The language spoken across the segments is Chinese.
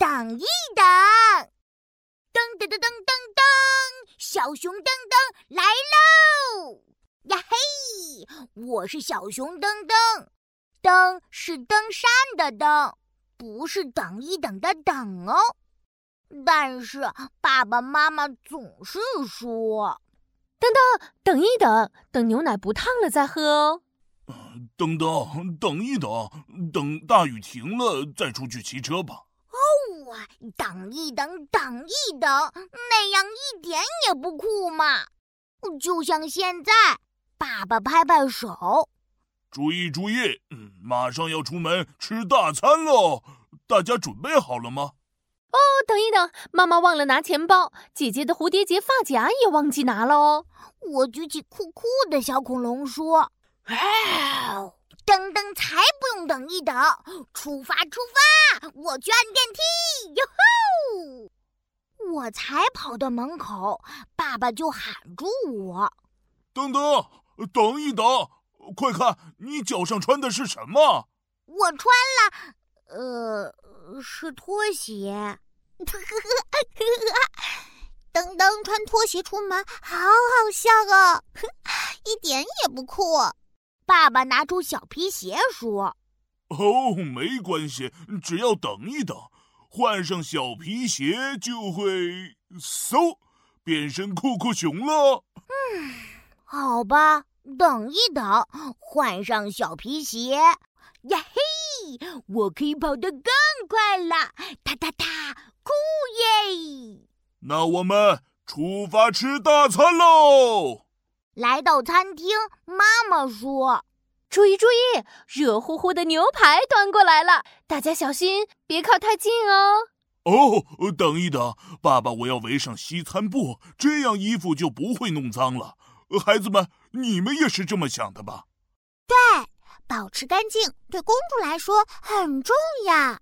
等一等，噔噔噔噔噔噔，小熊噔噔来喽！呀嘿，我是小熊噔噔，噔是登山的登，不是等一等的等哦。但是爸爸妈妈总是说：“等等，等一等，等牛奶不烫了再喝哦。”等等，等一等，等大雨停了再出去骑车吧。哦，等一等，等一等，那样一点也不酷嘛！就像现在，爸爸拍拍手，注意注意，嗯，马上要出门吃大餐喽！大家准备好了吗？哦，等一等，妈妈忘了拿钱包，姐姐的蝴蝶结发夹也忘记拿了哦。我举起酷酷的小恐龙说。哦，等等，才不用等一等，出发出发！我去按电梯，哟吼！我才跑到门口，爸爸就喊住我：“噔噔，等一等，快看，你脚上穿的是什么？”我穿了，呃，是拖鞋。噔噔，穿拖鞋出门，好好笑哦，一点也不酷。爸爸拿出小皮鞋说：“哦，没关系，只要等一等，换上小皮鞋就会嗖变身酷酷熊了。”嗯，好吧，等一等，换上小皮鞋，呀嘿，我可以跑得更快了！哒哒哒，酷耶！那我们出发吃大餐喽！来到餐厅，妈妈说：“注意注意，热乎乎的牛排端过来了，大家小心，别靠太近哦。”哦，等一等，爸爸，我要围上西餐布，这样衣服就不会弄脏了。孩子们，你们也是这么想的吧？对，保持干净对公主来说很重要，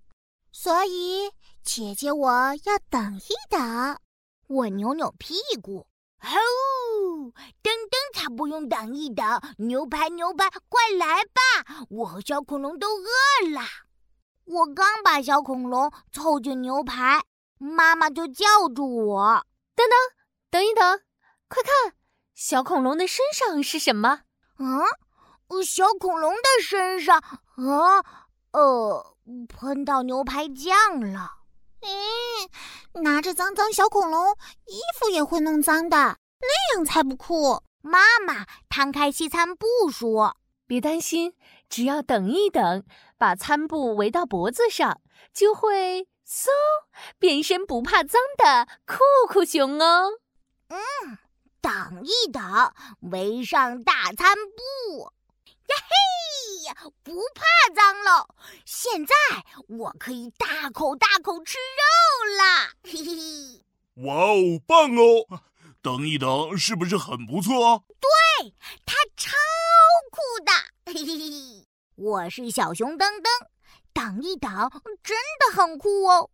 所以姐姐我要等一等。我扭扭屁股。吼！噔噔，才不用等一等！牛排，牛排，快来吧！我和小恐龙都饿了。我刚把小恐龙凑近牛排，妈妈就叫住我：“等等，等一等，快看，小恐龙的身上是什么？”嗯，小恐龙的身上，啊，呃，喷到牛排酱了。嗯，拿着脏脏小恐龙，衣服也会弄脏的，那样才不酷。妈妈摊开西餐布说：“别担心，只要等一等，把餐布围到脖子上，就会嗖变身不怕脏的酷酷熊哦。”嗯，等一等，围上大餐布，呀嘿，不怕脏了。现在我可以大口大口吃肉啦！嘿嘿嘿！哇哦，棒哦！等一等，是不是很不错？对，它超酷的！我是小熊噔噔，等一等，真的很酷哦。